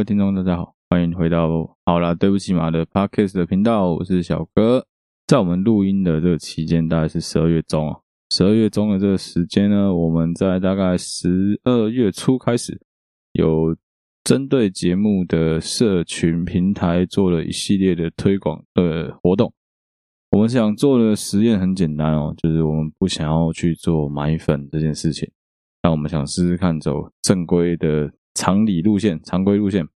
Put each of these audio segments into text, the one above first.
各位听众，大家好，欢迎回到好啦，对不起嘛的 Podcast 的频道，我是小哥。在我们录音的这个期间，大概是十二月中啊。十二月中的这个时间呢，我们在大概十二月初开始，有针对节目的社群平台做了一系列的推广的活动。我们想做的实验很简单哦，就是我们不想要去做买粉这件事情，那我们想试试看走正规的。常理路线，常规路线，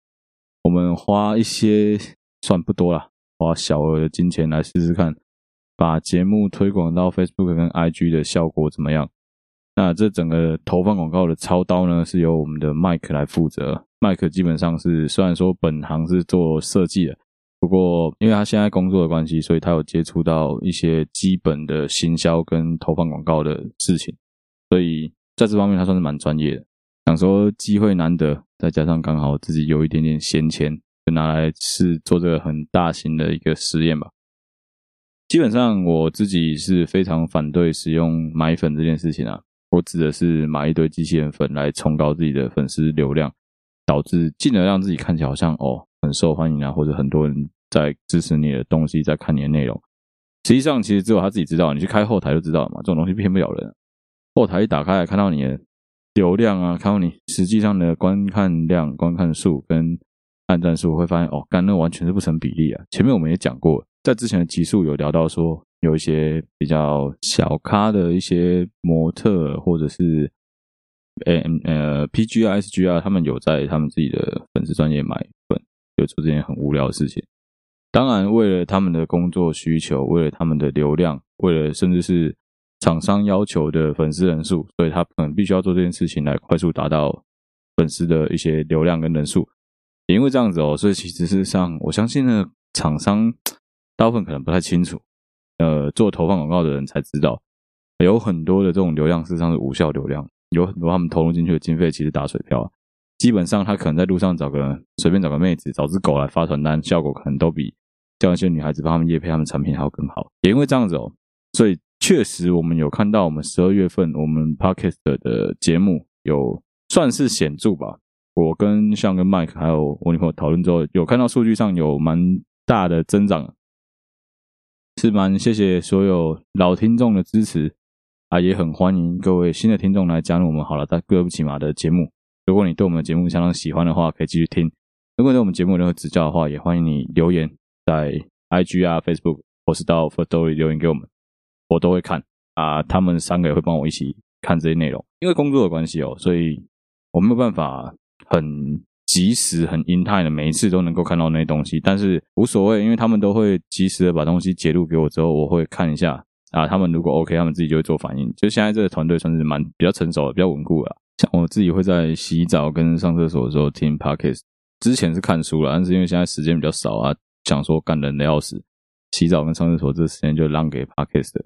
我们花一些算不多啦，花小额的金钱来试试看，把节目推广到 Facebook 跟 IG 的效果怎么样？那这整个投放广告的操刀呢，是由我们的 Mike 来负责。Mike 基本上是虽然说本行是做设计的，不过因为他现在工作的关系，所以他有接触到一些基本的行销跟投放广告的事情，所以在这方面他算是蛮专业的。想说机会难得，再加上刚好自己有一点点闲钱，就拿来是做这个很大型的一个实验吧。基本上我自己是非常反对使用买粉这件事情啊。我指的是买一堆机器人粉来冲高自己的粉丝流量，导致进而让自己看起来好像哦很受欢迎啊，或者很多人在支持你的东西，在看你的内容。实际上其实只有他自己知道，你去开后台就知道了嘛。这种东西骗不了人。后台一打开看到你的。流量啊，看到你实际上的观看量、观看数跟按赞数，会发现哦，干那完全是不成比例啊！前面我们也讲过，在之前的集数有聊到说，有一些比较小咖的一些模特，或者是呃呃 pgsg 啊，他们有在他们自己的粉丝专业买粉，就做这件很无聊的事情。当然，为了他们的工作需求，为了他们的流量，为了甚至是。厂商要求的粉丝人数，所以他可能必须要做这件事情来快速达到粉丝的一些流量跟人数。也因为这样子哦，所以其实是上，我相信呢，厂商大部分可能不太清楚，呃，做投放广告的人才知道，有很多的这种流量事实上是无效流量，有很多他们投入进去的经费其实打水漂。基本上他可能在路上找个随便找个妹子，找只狗来发传单，效果可能都比叫一些女孩子帮他们夜配他们产品还要更好。也因为这样子哦，所以。确实，我们有看到我们十二月份我们 Podcast 的节目有算是显著吧。我跟像跟 Mike 还有我女朋友讨论之后，有看到数据上有蛮大的增长，是蛮谢谢所有老听众的支持啊，也很欢迎各位新的听众来加入我们好了，但对不起嘛的节目。如果你对我们的节目相当喜欢的话，可以继续听。如果对我们节目有任何指教的话，也欢迎你留言在 IG 啊、Facebook 或是到 Firstory 留言给我们。我都会看啊，他们三个也会帮我一起看这些内容。因为工作的关系哦，所以我没有办法很及时、很 in time 的每一次都能够看到那些东西。但是无所谓，因为他们都会及时的把东西截录给我之后，我会看一下啊。他们如果 OK，他们自己就会做反应。就现在这个团队算是蛮比较成熟的、比较稳固了。像我自己会在洗澡跟上厕所的时候听 Podcast，之前是看书了，但是因为现在时间比较少啊，想说干人的要死，洗澡跟上厕所这时间就让给 Podcast 的。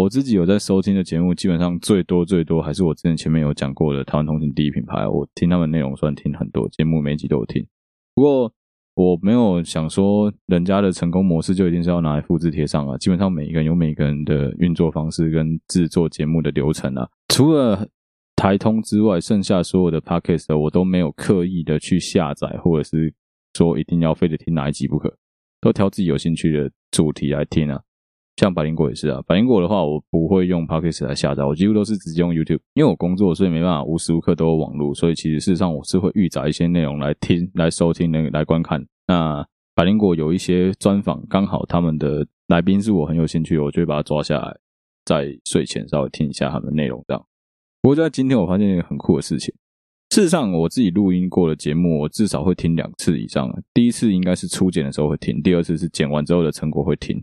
我自己有在收听的节目，基本上最多最多还是我之前前面有讲过的台湾通勤第一品牌。我听他们内容算听很多，节目每集都有听。不过我没有想说人家的成功模式就一定是要拿来复制贴上啊。基本上每一个人有每一个人的运作方式跟制作节目的流程啊。除了台通之外，剩下所有的 podcast 我都没有刻意的去下载，或者是说一定要非得听哪一集不可，都挑自己有兴趣的主题来听啊。像百灵果也是啊，百灵果的话，我不会用 Podcast 来下载，我几乎都是直接用 YouTube，因为我工作，所以没办法无时无刻都有网络，所以其实事实上我是会预载一些内容来听、来收听、来来观看。那百灵果有一些专访，刚好他们的来宾是我很有兴趣，我就会把它抓下来，在睡前稍微听一下他们的内容这样。不过在今天我发现一个很酷的事情，事实上我自己录音过的节目，我至少会听两次以上。第一次应该是初剪的时候会听，第二次是剪完之后的成果会听。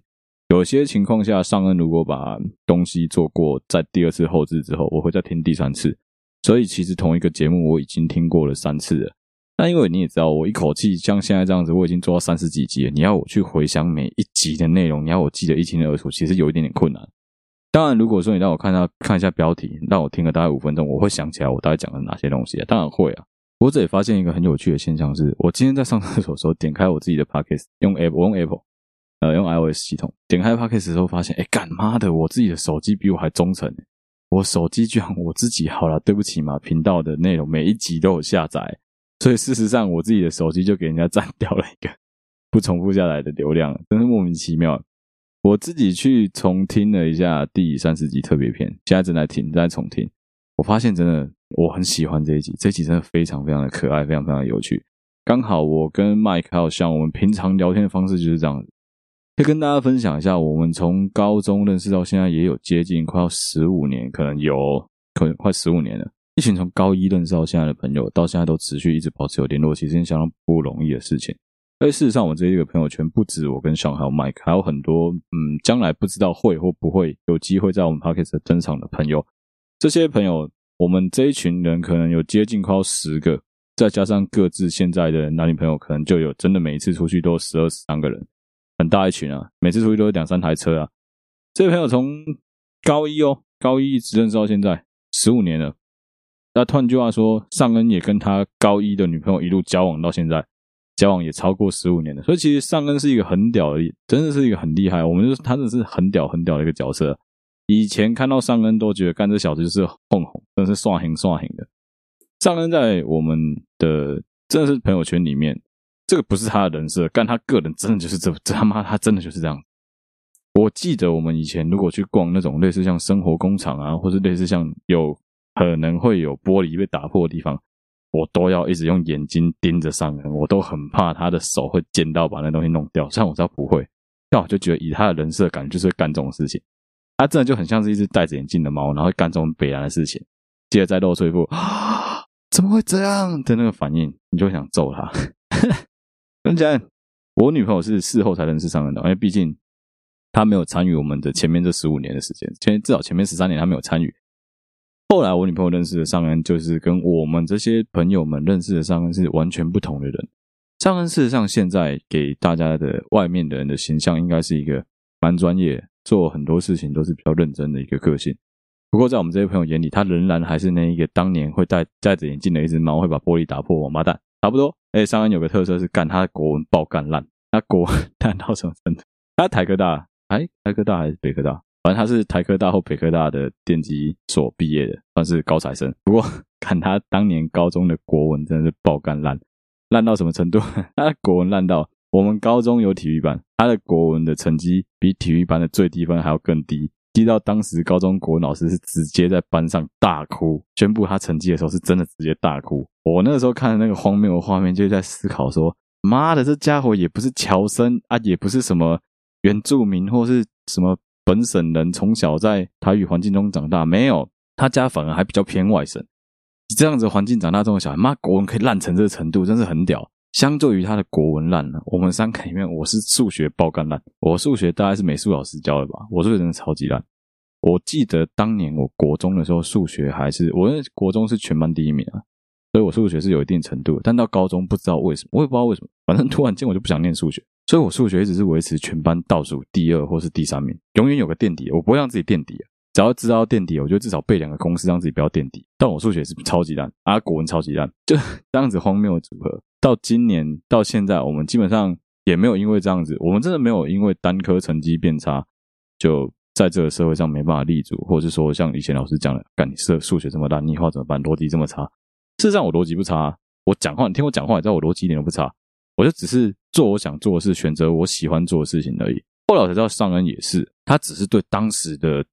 有些情况下，尚恩如果把东西做过，在第二次后置之后，我会再听第三次。所以其实同一个节目我已经听过了三次了。那因为你也知道，我一口气像现在这样子，我已经做到三十几集了。你要我去回想每一集的内容，你要我记得一清二楚，其实有一点点困难。当然，如果说你让我看到看一下标题，让我听了大概五分钟，我会想起来我大概讲了哪些东西啊。当然会啊。我这也发现一个很有趣的现象是，我今天在上厕所的时候，点开我自己的 Podcast，用 App，我用 Apple。呃，用 iOS 系统点开 Podcast 的时候，发现，哎，干妈的，我自己的手机比我还忠诚。我手机居然我自己好了，对不起嘛，频道的内容每一集都有下载，所以事实上我自己的手机就给人家 占掉了一个不重复下来的流量，真是莫名其妙。我自己去重听了一下第三十集特别篇，现在正在听，正在重听。我发现真的我很喜欢这一集，这一集真的非常非常的可爱，非常非常的有趣。刚好我跟 Mike 还有像我们平常聊天的方式就是这样子，可以跟大家分享一下，我们从高中认识到现在也有接近快要十五年，可能有可能快十五年了。一群从高一认识到现在的朋友，到现在都持续一直保持有联络，其实是相当不容易的事情。而事实上，我这一个朋友圈不止我跟 Sean 还有 Mike，还有很多嗯，将来不知道会或不会有机会在我们 Podcast 登场的朋友。这些朋友，我们这一群人可能有接近快要十个，再加上各自现在的男女朋友，可能就有真的每一次出去都十二十三个人，很大一群啊！每次出去都有两三台车啊！这位朋友从高一哦，高一一直认识到现在十五年了。那换句话说，尚恩也跟他高一的女朋友一路交往到现在。交往也超过十五年了，所以其实尚恩是一个很屌的，真的是一个很厉害。我们就是他，真的是很屌很屌的一个角色。以前看到尚恩都觉得干这小子就是哄哄，真的是刷型刷型的。尚恩在我们的真的是朋友圈里面，这个不是他的人设，但他个人真的就是这 这他妈他真的就是这样。我记得我们以前如果去逛那种类似像生活工厂啊，或是类似像有可能会有玻璃被打破的地方。我都要一直用眼睛盯着上人，我都很怕他的手会贱到把那东西弄掉。虽然我知道不会，但我就觉得以他的人设感觉就是会干这种事情。他真的就很像是一只戴着眼镜的猫，然后干这种北烂的事情。接着再露出一副啊，怎么会这样的那个反应，你就会想揍他。跟你讲，我女朋友是事后才认识尚恩的，因为毕竟她没有参与我们的前面这十五年的时间，前至少前面十三年她没有参与。后来我女朋友认识的尚恩，就是跟我们这些朋友们认识的尚恩是完全不同的人。尚恩事实上现在给大家的外面的人的形象，应该是一个蛮专业，做很多事情都是比较认真的一个个性。不过在我们这些朋友眼里，他仍然还是那一个当年会戴戴着眼镜的一只猫，会把玻璃打破王八蛋，差不多。哎，尚恩有个特色是干他的国文爆干烂，他国文 烂到什么程度？他台科大，哎，台科大还是北科大？反正他是台科大或北科大的电机所毕业的，算是高材生。不过 看他当年高中的国文真的是爆干烂，烂到什么程度？他的国文烂到我们高中有体育班，他的国文的成绩比体育班的最低分还要更低，记到当时高中国文老师是直接在班上大哭，宣布他成绩的时候是真的直接大哭。我那个时候看的那个荒谬的画面，就在思考说：妈的，这家伙也不是侨生啊，也不是什么原住民或是什么。本省人从小在台语环境中长大，没有他家反而还比较偏外省。这样子环境长大这种小孩，妈国文可以烂成这个程度，真是很屌。相对于他的国文烂了，我们三个里面，我是数学爆肝烂。我数学大概是美术老师教的吧，我数学真的超级烂。我记得当年我国中的时候，数学还是我那国中是全班第一名啊，所以我数学是有一定程度。但到高中不知道为什么，我也不知道为什么，反正突然间我就不想念数学。所以我数学一直是维持全班倒数第二或是第三名，永远有个垫底。我不会让自己垫底，只要知道垫底，我就至少背两个公式，让自己不要垫底。但我数学是超级烂，啊，国文超级烂，就这样子荒谬的组合。到今年到现在，我们基本上也没有因为这样子，我们真的没有因为单科成绩变差，就在这个社会上没办法立足，或者是说像以前老师讲的，干你数数学这么烂，你以后怎么办？逻辑这么差。事实上我逻辑不差，我讲话你听我讲话，你知道我逻辑一点都不差。我就只是做我想做的事，选择我喜欢做的事情而已。后来我才知道，尚恩也是，他只是对当时的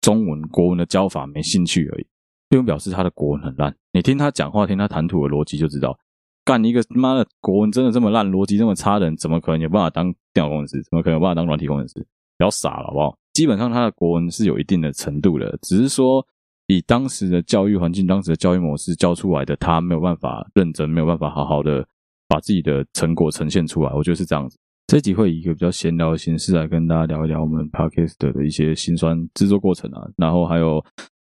中文国文的教法没兴趣而已，并不表示他的国文很烂。你听他讲话，听他谈吐的逻辑就知道，干一个妈的国文真的这么烂，逻辑这么差的人，怎么可能有办法当电脑工程师？怎么可能有办法当软体工程师？比较傻了，好不好？基本上他的国文是有一定的程度的，只是说以当时的教育环境、当时的教育模式教出来的，他没有办法认真，没有办法好好的。把自己的成果呈现出来，我觉得是这样子。这集会以一个比较闲聊的形式来跟大家聊一聊我们 Podcast 的一些辛酸制作过程啊，然后还有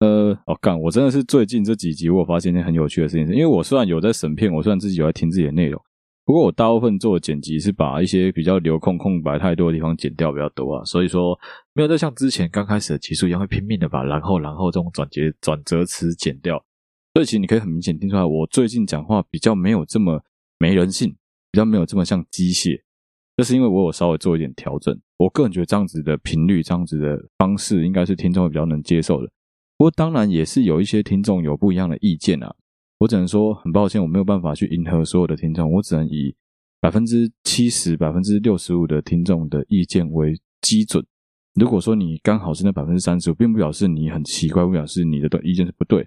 呃，哦干，我真的是最近这几集我发现一件很有趣的事情，因为我虽然有在审片，我虽然自己有在听自己的内容，不过我大部分做的剪辑是把一些比较留空、空白太多的地方剪掉比较多啊，所以说没有再像之前刚开始的集数一样会拼命的把然后然后这种转接转折词剪掉。所以其实你可以很明显听出来，我最近讲话比较没有这么。没人性，比较没有这么像机械，就是因为我有稍微做一点调整。我个人觉得这样子的频率，这样子的方式，应该是听众会比较能接受的。不过当然也是有一些听众有不一样的意见啊。我只能说很抱歉，我没有办法去迎合所有的听众，我只能以百分之七十、百分之六十五的听众的意见为基准。如果说你刚好是那百分之三十五，并不表示你很奇怪，不表示你的意见是不对，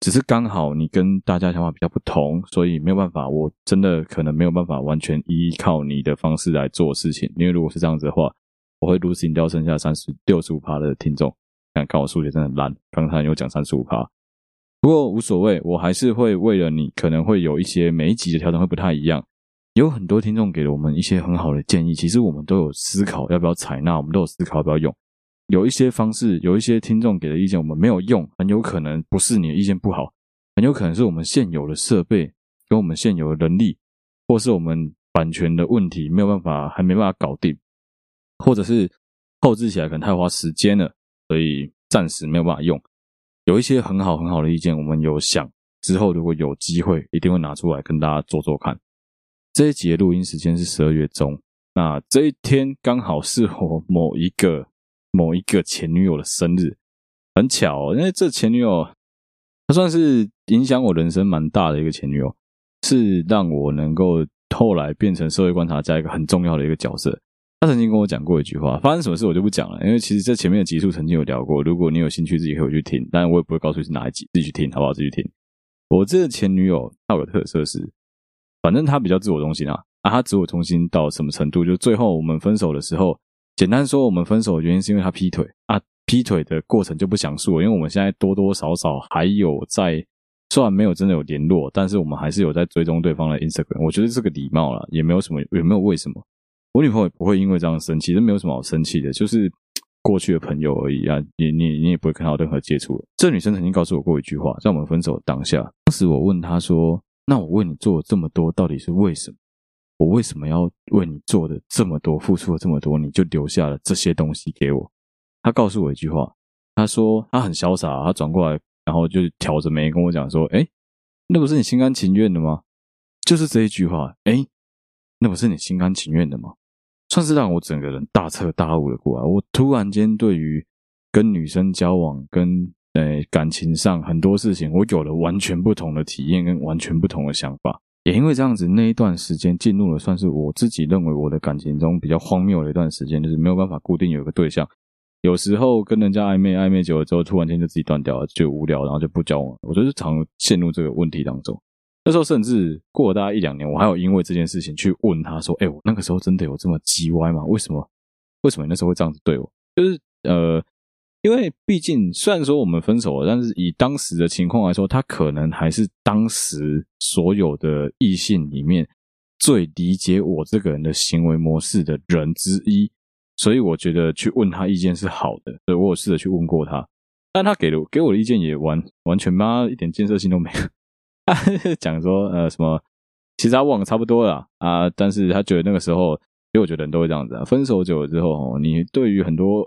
只是刚好你跟大家想法比较不同，所以没有办法。我真的可能没有办法完全依靠你的方式来做事情，因为如果是这样子的话，我会如此掉剩下三十六十五趴的听众。看，看我数学真的很烂，刚才有讲三十五趴。不过无所谓，我还是会为了你，可能会有一些每一集的调整会不太一样。有很多听众给了我们一些很好的建议，其实我们都有思考要不要采纳，我们都有思考要不要用。有一些方式，有一些听众给的意见我们没有用，很有可能不是你的意见不好，很有可能是我们现有的设备跟我们现有的能力，或是我们版权的问题没有办法，还没办法搞定，或者是后置起来可能太花时间了，所以暂时没有办法用。有一些很好很好的意见，我们有想之后如果有机会，一定会拿出来跟大家做做看。这一集的录音时间是十二月中，那这一天刚好是我某一个某一个前女友的生日，很巧哦，因为这前女友她算是影响我人生蛮大的一个前女友，是让我能够后来变成社会观察家一个很重要的一个角色。他曾经跟我讲过一句话，发生什么事我就不讲了，因为其实这前面的集数曾经有聊过。如果你有兴趣，自己可以去听，但我也不会告诉你是哪一集，自己去听，好不好？自己去听。我这个前女友她有个特色是，反正她比较自我中心啊，啊，她自我中心到什么程度？就最后我们分手的时候，简单说，我们分手的原因是因为她劈腿啊，劈腿的过程就不详述了，因为我们现在多多少少还有在，虽然没有真的有联络，但是我们还是有在追踪对方的 Instagram。我觉得这个礼貌了，也没有什么，也没有为什么。我女朋友也不会因为这样生气，这没有什么好生气的，就是过去的朋友而已啊。你你你也不会跟她有任何接触。这女生曾经告诉我过一句话，在我们分手当下，当时我问她说：“那我为你做了这么多，到底是为什么？我为什么要为你做的这么多，付出了这么多，你就留下了这些东西给我？”她告诉我一句话，她说她很潇洒，她转过来，然后就挑着眉跟我讲说：“诶，那不是你心甘情愿的吗？”就是这一句话，诶，那不是你心甘情愿的吗？算是让我整个人大彻大悟了过来。我突然间对于跟女生交往、跟呃感情上很多事情，我有了完全不同的体验跟完全不同的想法。也因为这样子，那一段时间进入了算是我自己认为我的感情中比较荒谬的一段时间，就是没有办法固定有一个对象。有时候跟人家暧昧，暧昧久了之后，突然间就自己断掉了，就无聊，然后就不交往了。我就是常陷入这个问题当中。那时候甚至过了大概一两年，我还有因为这件事情去问他说：“哎，我那个时候真的有这么叽歪吗？为什么？为什么那时候会这样子对我？就是呃，因为毕竟虽然说我们分手了，但是以当时的情况来说，他可能还是当时所有的异性里面最理解我这个人的行为模式的人之一，所以我觉得去问他意见是好的。所以我有试着去问过他，但他给了给我的意见也完完全妈一点建设性都没有。”他 讲说，呃，什么？其实他忘了差不多了啊，但是他觉得那个时候，因为我觉得人都会这样子啊。分手久了之后，你对于很多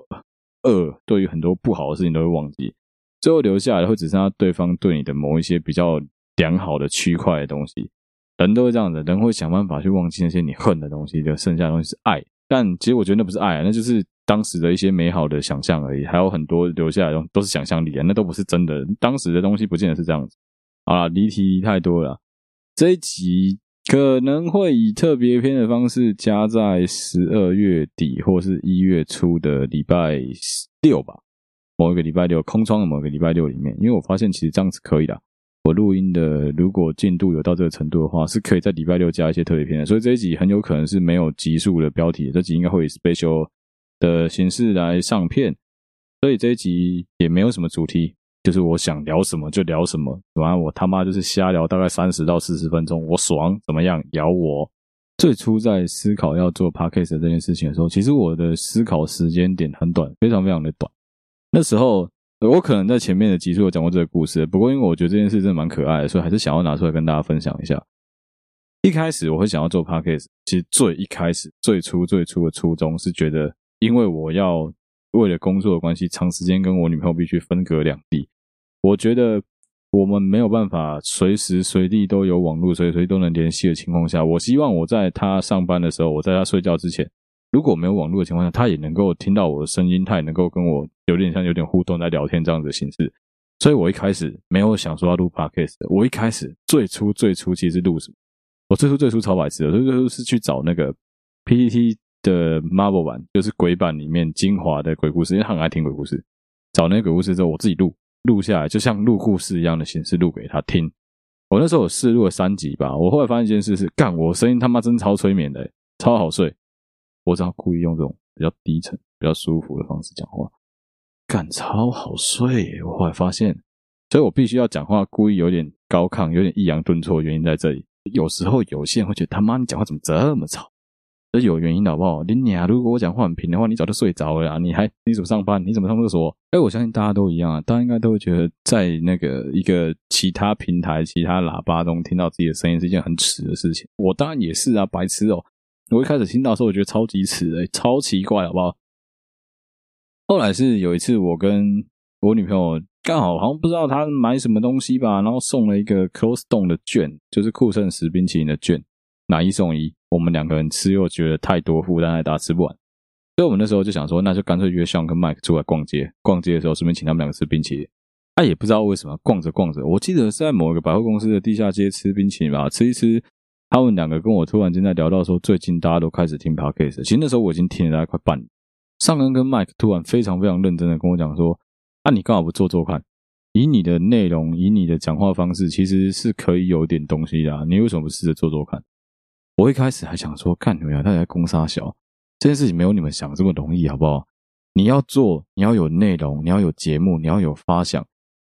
恶，对于很多不好的事情都会忘记，最后留下来会只剩下对方对你的某一些比较良好的区块的东西。人都会这样子，人会想办法去忘记那些你恨的东西，就剩下的东西是爱。但其实我觉得那不是爱啊，那就是当时的一些美好的想象而已。还有很多留下来的东都是想象力啊，那都不是真的。当时的东西不见得是这样子。好啦，离题太多了。这一集可能会以特别篇的方式加在十二月底或是一月初的礼拜六吧，某一个礼拜六空窗的某个礼拜六里面，因为我发现其实这样子可以的。我录音的如果进度有到这个程度的话，是可以在礼拜六加一些特别篇的。所以这一集很有可能是没有集数的标题，这集应该会以 special 的形式来上片，所以这一集也没有什么主题。就是我想聊什么就聊什么，反正我他妈就是瞎聊，大概三十到四十分钟，我爽怎么样？咬我。最初在思考要做 podcast 这件事情的时候，其实我的思考时间点很短，非常非常的短。那时候我可能在前面的集数有讲过这个故事，不过因为我觉得这件事真的蛮可爱的，所以还是想要拿出来跟大家分享一下。一开始我会想要做 podcast，其实最一开始最初最初的初衷是觉得，因为我要为了工作的关系，长时间跟我女朋友必须分隔两地。我觉得我们没有办法随时随地都有网络，随时随地都能联系的情况下，我希望我在他上班的时候，我在他睡觉之前，如果没有网络的情况下，他也能够听到我的声音，他也能够跟我有点像有点互动在聊天这样子的形式。所以我一开始没有想说要录 podcast，我一开始最初最初其实录什么？我最初最初超白痴的，最初是去找那个 PPT 的 Marvel 版，就是鬼版里面精华的鬼故事，因为他很爱听鬼故事。找那个鬼故事之后，我自己录录下来，就像录故事一样的形式录给他听。我那时候我试录了三集吧，我后来发现一件事是，干我声音他妈真超催眠的，超好睡。我只要故意用这种比较低沉、比较舒服的方式讲话，干超好睡。我后来发现，所以我必须要讲话故意有点高亢、有点抑扬顿挫，原因在这里。有时候有些人会觉得他妈你讲话怎么这么吵？这有原因的好不好？你啊如果我讲话很平的话，你早就睡着了啊！你还你怎么上班？你怎么上厕所？哎，我相信大家都一样啊，大家应该都会觉得在那个一个其他平台、其他喇叭中听到自己的声音是一件很耻的事情。我当然也是啊，白痴哦！我一开始听到的时候，我觉得超级耻诶，超奇怪，好不好？后来是有一次，我跟我女朋友。刚好好像不知道她买什么东西吧，然后送了一个 Cold Stone 的券，就是酷盛时冰淇淋的券，买一送一。我们两个人吃又觉得太多负担，还大家吃不完，所以我们那时候就想说，那就干脆约向跟 Mike 出来逛街。逛街的时候顺便请他们两个吃冰淇淋。他、也不知道为什么逛着逛着，我记得是在某一个百货公司的地下街吃冰淇淋吧，吃一吃。他们两个跟我突然间在聊到说，最近大家都开始听 Podcast，其实那时候我已经听了大概快半年。尚恩跟 Mike 突然非常非常认真的跟我讲说。那、你刚好不做做看？以你的内容，以你的讲话方式，其实是可以有点东西的、啊。你为什么不试着做做看？我一开始还想说，看你们俩大家攻杀小这件事情没有你们想的这么容易，好不好？你要做，你要有内容，你要有节目，你要有发想，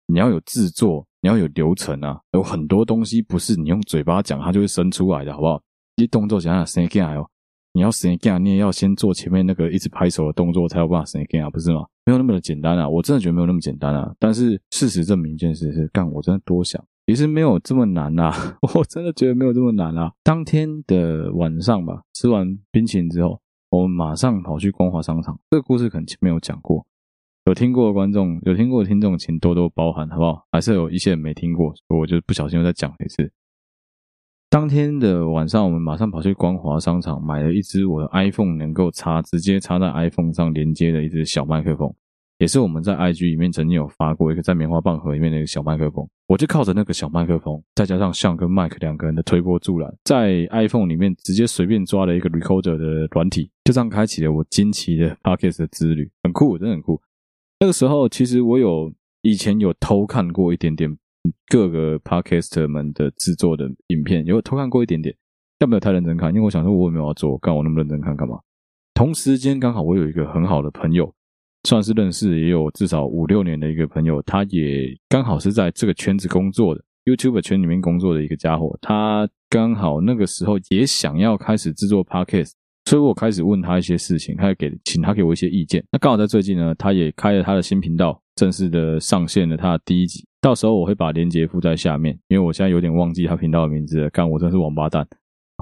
你要有制作，你要有流程啊，有很多东西不是你用嘴巴讲它就会生出来的，好不好？一动作想想生进来哦。你要生干，你也要先做前面那个一直拍手的动作，才有办法生干啊，不是吗？没有那么的简单啊！我真的觉得没有那么简单啊！但是事实证明一件事是，干我真的多想，其实没有这么难啊！我真的觉得没有这么难啊！当天的晚上吧，吃完冰淇淋之后，我们马上跑去光华商场。这个故事可能前面有讲过，有听过的观众，有听过的听众，请多多包涵，好不好？还是有一些人没听过，我就不小心又再讲一次。当天的晚上，我们马上跑去光华商场买了一支我的 iPhone 能够插，直接插在 iPhone 上连接的一支小麦克风，也是我们在 IG 里面曾经有发过一个在棉花棒盒里面的一个小麦克风。我就靠着那个小麦克风，再加上像跟 Mike 两个人的推波助澜，在 iPhone 里面直接随便抓了一个 Recorder 的软体，就这样开启了我惊奇的 Podcast 的之旅，很酷，真的很酷。那个时候，其实我有以前有偷看过一点点。各个 podcaster 们的制作的影片，有偷看过一点点，但没有太认真看，因为我想说，我也没有要做，干我那么认真看干嘛？同时间刚好我有一个很好的朋友，算是认识也有至少五六年的一个朋友，他也刚好是在这个圈子工作的，YouTube 圈里面工作的一个家伙，他刚好那个时候也想要开始制作 podcast，所以我开始问他一些事情，他也给请他给我一些意见。那刚好在最近呢，他也开了他的新频道，正式的上线了他的第一集。到时候我会把链接附在下面，因为我现在有点忘记他频道的名字了。干，我真是王八蛋。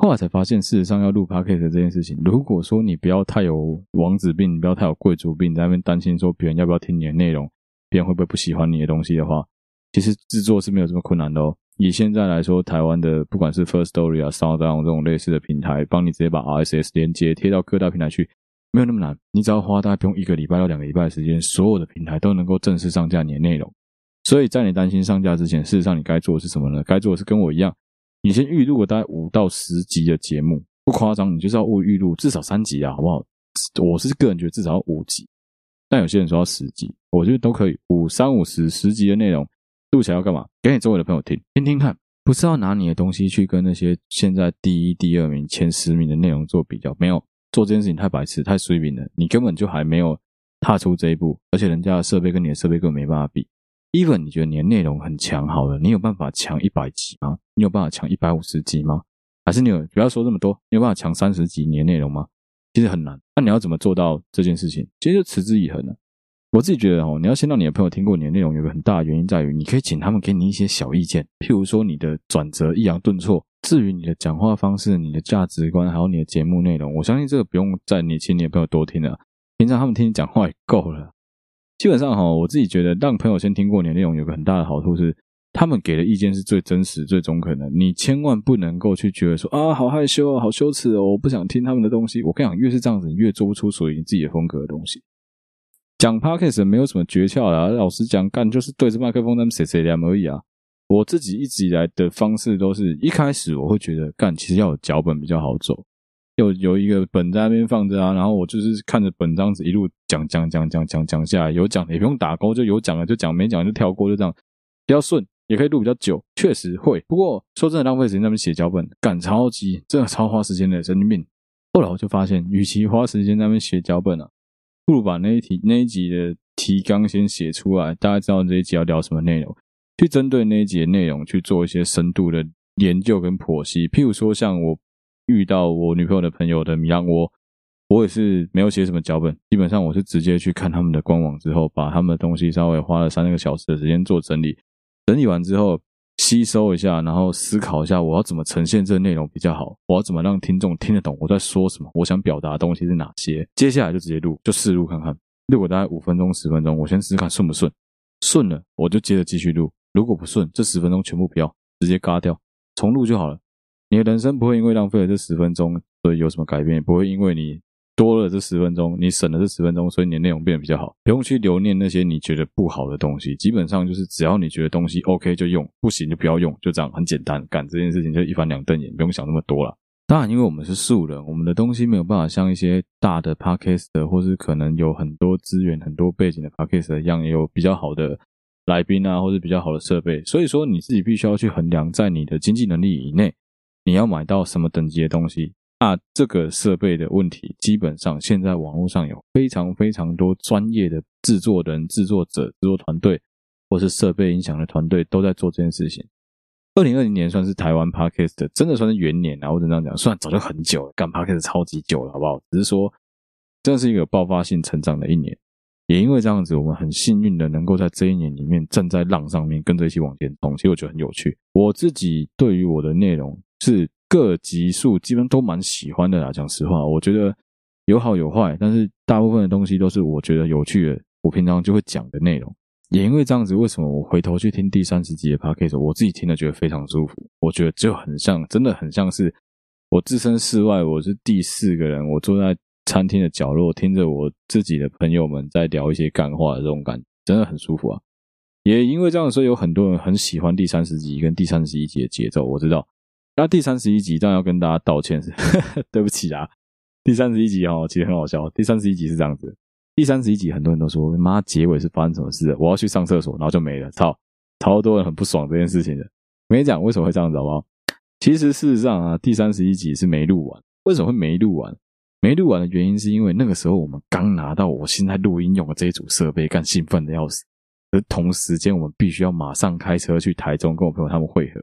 后来才发现，事实上要录 podcast 这件事情，如果说你不要太有王子病，你不要太有贵族病，在那边担心说别人要不要听你的内容，别人会不会不喜欢你的东西的话，其实制作是没有这么困难的哦。以现在来说，台湾的不管是 First Story 啊、SoundOn 这种类似的平台，帮你直接把 RSS 连接贴到各大平台去，没有那么难。你只要花大概不用一个礼拜到两个礼拜的时间，所有的平台都能够正式上架你的内容。所以在你担心上架之前，事实上你该做的是什么呢？该做的是跟我一样，你先预录个大概五到十集的节目，不夸张，你就是要预录至少三集啊，好不好？我是个人觉得至少要五集，但有些人说要十集，我觉得都可以，五三五十十集的内容录起来要干嘛？给你周围的朋友听，听听看，不是要拿你的东西去跟那些现在第一、第二名、前十名的内容做比较，没有，做这件事情太白痴、太衰饼了，你根本就还没有踏出这一步，而且人家的设备跟你的设备根本没办法比。Even 你觉得你的内容很强，好了，你有办法强一百集吗？你有办法强一百五十集吗？还是你有不要说这么多，你有办法强三十集你的内容吗？其实很难。那你要怎么做到这件事情？其实就持之以恒了。我自己觉得哦，你要先让你的朋友听过你的内容，有个很大的原因在于，你可以请他们给你一些小意见，譬如说你的转折抑扬顿挫，至于你的讲话方式、你的价值观，还有你的节目内容，我相信这个不用再你请你的朋友多听了，平常他们听你讲话也够了。基本上哈，我自己觉得让朋友先听过你的内容，有个很大的好处是，他们给的意见是最真实、最中肯的。你千万不能够去觉得说啊，好害羞啊，好羞耻哦，我不想听他们的东西。我跟你讲，越是这样子，你越做不出属于你自己的风格的东西。讲 Podcast 没有什么诀窍啦，老实讲，干就是对着麦克风那么谁谁凉而已啊。我自己一直以来的方式都是一开始我会觉得干，其实要有脚本比较好走，有有一个本在那边放着啊，然后我就是看着本这样子一路讲讲讲讲讲讲下来，有讲也不用打勾，就有讲了就讲，没讲就跳过，就这样比较顺，也可以录比较久，确实会。不过说真的，浪费时间在那边写脚本，赶超级真的超花时间的神经病。后来我就发现，与其花时间在那边写脚本啊，不如把那一题那一集的提纲先写出来，大家知道这一集要聊什么内容。去针对那一集的内容去做一些深度的研究跟剖析，譬如说像我遇到我女朋友的朋友的米兰窝，我也是没有写什么脚本，基本上我是直接去看他们的官网之后，把他们的东西稍微花了三个小时的时间做整理，整理完之后吸收一下，然后思考一下我要怎么呈现这个内容比较好，我要怎么让听众听得懂我在说什么，我想表达的东西是哪些，接下来就直接录，就试录看看，录个大概五分钟十分钟，我先试试看顺不顺，顺了我就接着继续录。如果不顺，这十分钟全部不要，直接嘎掉，重录就好了。你的人生不会因为浪费了这十分钟，所以有什么改变，也不会因为你多了这十分钟，你省了这十分钟，所以你的内容变得比较好。不用去留念那些你觉得不好的东西，基本上就是只要你觉得东西 OK 就用，不行就不要用，就这样，很简单。干这件事情就一翻两瞪眼，不用想那么多了。当然，因为我们是素人，我们的东西没有办法像一些大的 Podcast 或是可能有很多资源、很多背景的 Podcast 一样，也有比较好的。来宾啊，或者比较好的设备，所以说你自己必须要去衡量，在你的经济能力以内，你要买到什么等级的东西。那这个设备的问题，基本上现在网络上有非常非常多专业的制作人、制作者、制作团队，或是设备音响的团队都在做这件事情。二零二零年算是台湾 Podcast 真的算是元年啊，我只能这样讲，虽然早就很久了，干 Podcast 超级久了，好不好？只是说，这是一个爆发性成长的一年。也因为这样子，我们很幸运的能够在这一年里面站在浪上面，跟着一起往前冲。其实我觉得很有趣。我自己对于我的内容是各集数基本都蛮喜欢的啦。讲实话，我觉得有好有坏，但是大部分的东西都是我觉得有趣的，我平常就会讲的内容。也因为这样子，为什么我回头去听第三十集的 Podcast，我自己听了觉得非常舒服。我觉得就很像，真的很像是我置身事外，我是第四个人，我坐在。餐厅的角落，听着我自己的朋友们在聊一些干话的这种感觉，真的很舒服啊！也因为这样，所以有很多人很喜欢第三十集跟第三十一集的节奏。我知道，那第三十一集当然要跟大家道歉，是 对不起啊。第三十一集哦，其实很好笑。第三十一集是这样子，第三十一集很多人都说，妈，结尾是发生什么事？我要去上厕所，然后就没了。操，超多人很不爽这件事情的。我跟你讲，为什么会这样子好不好？其实事实上啊，第三十一集是没录完。为什么会没录完？没录完的原因是因为那个时候我们刚拿到我现在录音用的这一组设备，干兴奋的要死。而同时间我们必须要马上开车去台中跟我朋友他们会合，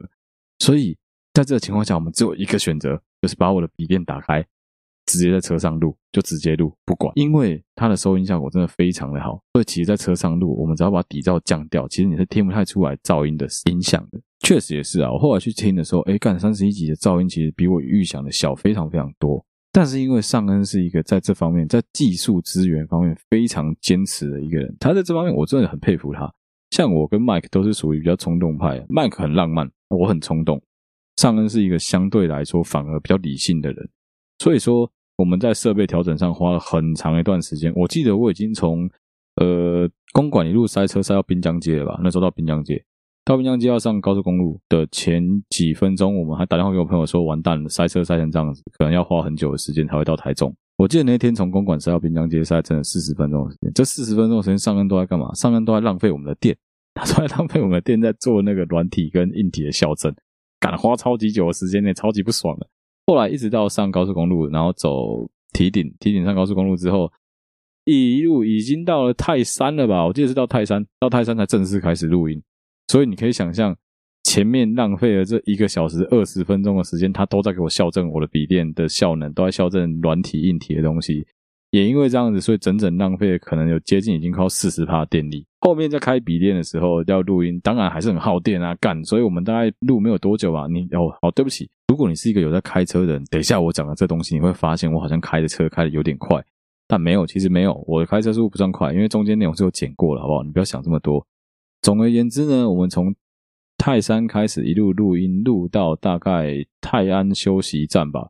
所以在这个情况下，我们只有一个选择，就是把我的笔电打开，直接在车上录，就直接录，不管。因为它的收音效果真的非常的好，所以其实在车上录，我们只要把底噪降掉，其实你是听不太出来噪音的音响的。确实也是啊，我后来去听的时候，诶，干三十一集的噪音其实比我预想的小非常非常多。但是因为尚恩是一个在这方面，在技术资源方面非常坚持的一个人，他在这方面我真的很佩服他。像我跟 Mike 都是属于比较冲动派，Mike 很浪漫，我很冲动。尚恩是一个相对来说反而比较理性的人，所以说我们在设备调整上花了很长一段时间。我记得我已经从呃公馆一路塞车塞到滨江街了吧？那时候到滨江街。到滨江街要上高速公路的前几分钟，我们还打电话给我朋友说：“完蛋了，塞车塞成这样子，可能要花很久的时间才会到台中。”我记得那天从公馆塞到滨江街塞真的四十分钟的时间。这四十分钟的时间，尚恩都在干嘛？尚恩都在浪费我们的电，他都在浪费我们的电，在做那个软体跟硬体的校正，赶花超级久的时间内，超级不爽的。后来一直到上高速公路，然后走提顶，提顶上高速公路之后，一路已经到了泰山了吧？我记得是到泰山，到泰山才正式开始录音。所以你可以想象，前面浪费了这一个小时二十分钟的时间，他都在给我校正我的笔电的效能，都在校正软体硬体的东西。也因为这样子，所以整整浪费可能有接近已经靠四十趴电力。后面在开笔电的时候要录音，当然还是很耗电啊，干。所以我们大概录没有多久吧。你哦，好，对不起。如果你是一个有在开车的人，等一下我讲的这东西，你会发现我好像开的车开的有点快，但没有，其实没有，我开车速度不算快，因为中间内容是有剪过了，好不好？你不要想这么多。总而言之呢，我们从泰山开始一路录音，录到大概泰安休息站吧，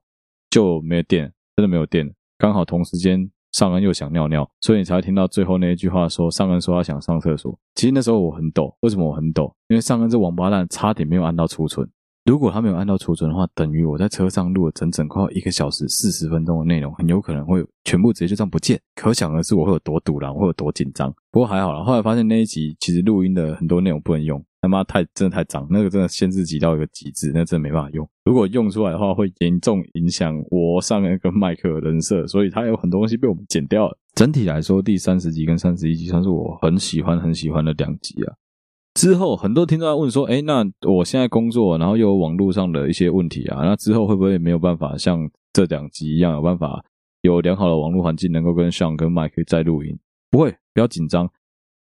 就没有电，真的没有电。刚好同时间尚恩又想尿尿，所以你才会听到最后那一句话说尚恩说他想上厕所。其实那时候我很抖，为什么我很抖？因为尚恩这王八蛋差点没有按到储存。如果他没有按到储存的话，等于我在车上录了整整快一个小时四十分钟的内容，很有可能会全部直接就这样不见。可想而知我会有多赌烂，我会有多紧张。不过还好啦，后来发现那一集其实录音的很多内容不能用，他妈太真的太脏，那个真的限制级到一个极致，那真的没办法用。如果用出来的话，会严重影响我上那个麦克的人设，所以它有很多东西被我们剪掉了。整体来说，第三十集跟三十一集算是我很喜欢很喜欢的两集啊。之后很多听众在问说：“诶，那我现在工作，然后又有网络上的一些问题啊，那之后会不会没有办法像这两集一样有办法有良好的网络环境，能够跟 Sean 跟 Mike 再录音？不会，不要紧张。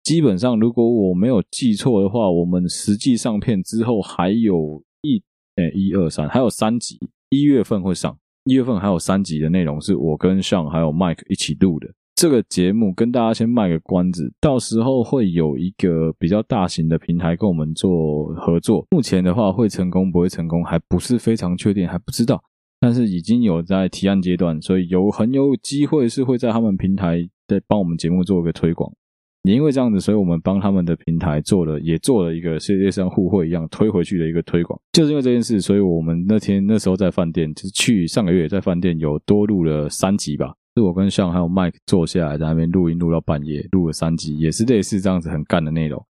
基本上，如果我没有记错的话，我们实际上片之后还有一诶一二三，还有三集，一月份会上，一月份还有三集的内容是我跟 Sean 还有 Mike 一起录的。”这个节目跟大家先卖个关子，到时候会有一个比较大型的平台跟我们做合作。目前的话会成功不会成功还不是非常确定，还不知道。但是已经有在提案阶段，所以有很有机会是会在他们平台在帮我们节目做一个推广。也因为这样子，所以我们帮他们的平台做了，也做了一个世界上互惠一样推回去的一个推广。就是因为这件事，所以我们那天那时候在饭店，就是去上个月在饭店有多录了三集吧。是我跟 Sean 还有 Mike 坐下来在那边录音，录到半夜，录了三集，也是类似这样子很干的内容。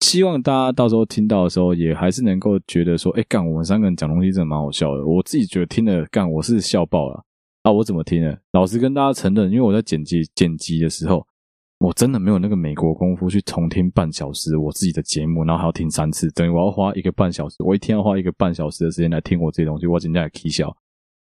希望大家到时候听到的时候，也还是能够觉得说，哎，干，我们三个人讲东西真的蛮好笑的。我自己觉得听了干，我是笑爆了。啊，我怎么听呢？老实跟大家承认，因为我在剪辑剪辑的时候，我真的没有那个美国功夫去重听半小时我自己的节目，然后还要听三次，等于我要花一个半小时，我一天要花一个半小时的时间来听我这些东西，我真的起笑。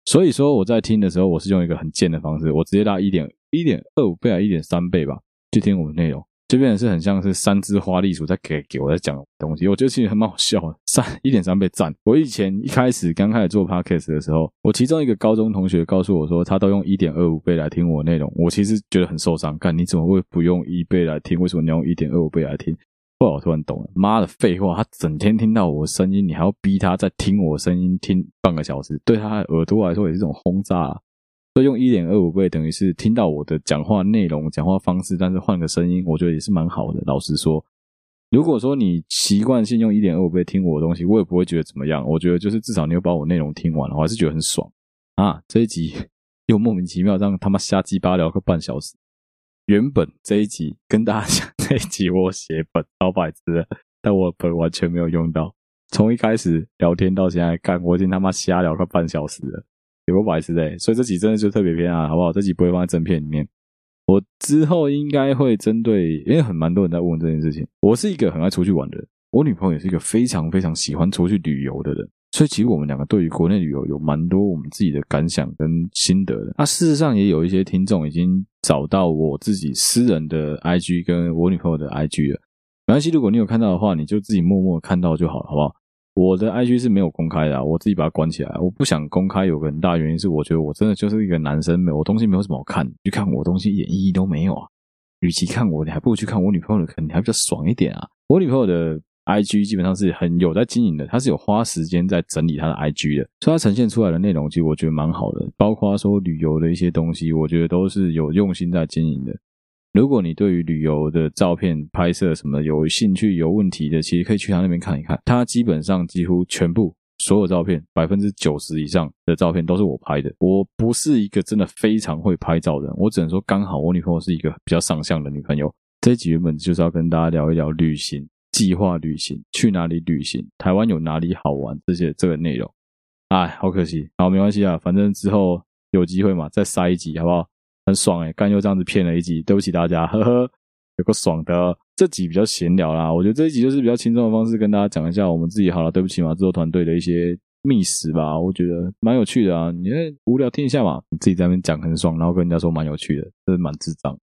所以说我在听的时候，我是用一个很贱的方式，我直接拉一点一点二五倍还一点三倍吧，去听我们内容，就变成是很像是三只花栗鼠在给给我在讲东西，我觉得其实很蛮好笑的。三一点三倍赞！我以前一开始刚开始做 podcast 的时候，我其中一个高中同学告诉我说，他都用一点二五倍来听我内容，我其实觉得很受伤。干，你怎么会不用一倍来听？为什么你要用一点二五倍来听？后来我突然懂了，妈的废话！他整天听到我声音，你还要逼他再听我声音听半个小时，对他的耳朵来说也是一种轰炸啊。所以用一点二五倍，等于是听到我的讲话内容、讲话方式，但是换个声音，我觉得也是蛮好的。老实说，如果说你习惯性用一点二五倍听我的东西，我也不会觉得怎么样。我觉得就是至少你有把我内容听完了，我还是觉得很爽啊！这一集又莫名其妙让他妈瞎鸡巴聊个半小时。原本这一集跟大家讲，这一集我写本超白痴，但我本完全没有用到。从一开始聊天到现在，干我已经他妈瞎聊快半小时了，有个白痴的。所以这集真的就特别偏啊，好不好？这集不会放在正片里面。我之后应该会针对，因为很蛮多人在问这件事情。我是一个很爱出去玩的人，我女朋友也是一个非常非常喜欢出去旅游的人。所以其实我们两个对于国内旅游有蛮多我们自己的感想跟心得的。那事实上也有一些听众已经找到我自己私人的 IG 跟我女朋友的 IG 了。没关系，如果你有看到的话，你就自己默默看到就好了，好不好？我的 IG 是没有公开的，我自己把它关起来。我不想公开，有个很大原因是我觉得我真的就是一个男生，没有我东西没有什么好看，去看我东西一点意义都没有啊。与其看我，你还不如去看我女朋友的，可能你还比较爽一点啊。我女朋友的。IG 基本上是很有在经营的，他是有花时间在整理他的 IG 的，所以他呈现出来的内容其实我觉得蛮好的，包括说旅游的一些东西，我觉得都是有用心在经营的。如果你对于旅游的照片拍摄什么有兴趣、有问题的，其实可以去他那边看一看。他基本上几乎全部所有照片，百分之九十以上的照片都是我拍的。我不是一个真的非常会拍照的人，我只能说刚好我女朋友是一个比较上相的女朋友。这一集原本就是要跟大家聊一聊旅行。计划旅行，去哪里旅行？台湾有哪里好玩？这些这个内容，哎，好可惜。好，没关系啊，反正之后有机会嘛，再塞一集，好不好？很爽哎、欸，刚又这样子骗了一集，对不起大家，呵呵，有个爽的。这集比较闲聊啦，我觉得这一集就是比较轻松的方式跟大家讲一下我们自己好了，对不起嘛，制作团队的一些秘史吧，我觉得蛮有趣的啊。你无聊听一下嘛，你自己在那边讲很爽，然后跟人家说蛮有趣的，这是蛮智障。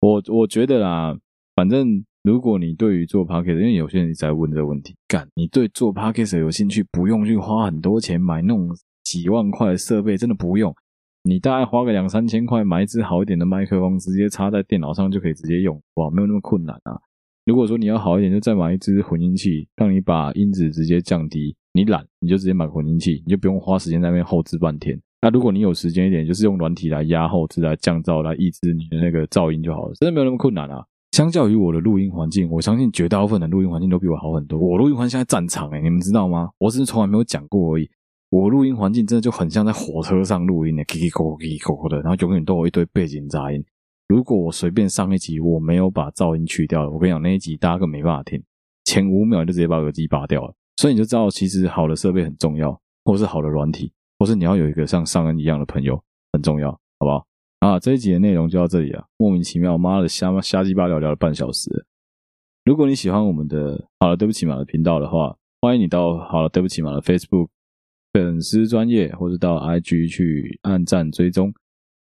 我我觉得啦，反正。如果你对于做 podcast，因为有些人一直在问这个问题，干，你对做 podcast 有兴趣，不用去花很多钱买那种几万块的设备，真的不用。你大概花个两三千块买一支好一点的麦克风，直接插在电脑上就可以直接用，哇，没有那么困难啊。如果说你要好一点，就再买一支混音器，让你把音质直接降低。你懒，你就直接买混音器，你就不用花时间在那边后置半天。那如果你有时间一点，就是用软体来压后置、来降噪、来抑制你的那个噪音就好了，真的没有那么困难啊。相较于我的录音环境，我相信绝大部分的录音环境都比我好很多。我录音环境在战场诶，你们知道吗？我只是从来没有讲过而已。我录音环境真的就很像在火车上录音的，叽叽咕咕、叽叽咕咕的，然后永远都有一堆背景杂音。如果我随便上一集我没有把噪音去掉，我跟你讲那一集大家更没办法听，前五秒就直接把耳机拔掉了。所以你就知道，其实好的设备很重要，或是好的软体，或是你要有一个像尚恩一样的朋友很重要，好不好？啊，这一集的内容就到这里了。莫名其妙，妈的瞎瞎鸡巴聊聊了半小时。如果你喜欢我们的好了，对不起嘛的频道的话，欢迎你到好了，对不起嘛的 Facebook 粉丝专业，或者到 IG 去按赞追踪。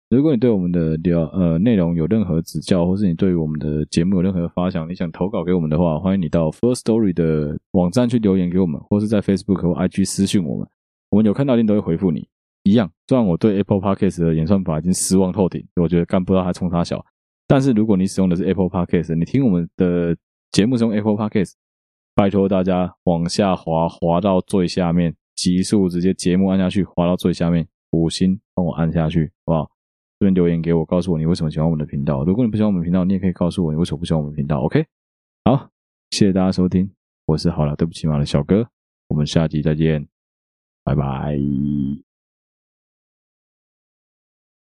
如果你对我们的聊呃内容有任何指教，或是你对我们的节目有任何发想，你想投稿给我们的话，欢迎你到 Firstory 的网站去留言给我们，或是在 Facebook 或 IG 私讯我们，我们有看到一定都会回复你。一样，虽然我对 Apple Podcast 的演算法已经失望透顶，我觉得干不到它冲它小。但是如果你使用的是 Apple Podcast，你听我们的节目是用 Apple Podcast，拜托大家往下滑，滑到最下面，急速直接节目按下去，滑到最下面，五星帮我按下去，好不好？这边留言给我，告诉我你为什么喜欢我们的频道。如果你不喜欢我们频道，你也可以告诉我你为什么不喜欢我们频道。OK，好，谢谢大家收听，我是好了，对不起嘛的小哥，我们下集再见，拜拜。